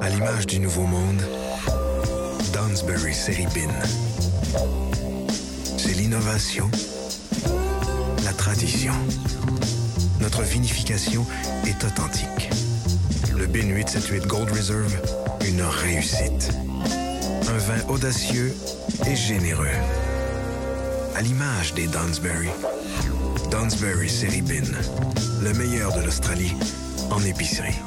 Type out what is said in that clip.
À l'image du Nouveau Monde, Dunsbury Série Bin. C'est l'innovation, la tradition. Notre vinification est authentique. Le Bin 878 Gold Reserve, une réussite. Un vin audacieux et généreux. À l'image des Dunsbury. Dunsbury Série Bin. Le meilleur de l'Australie en épicerie.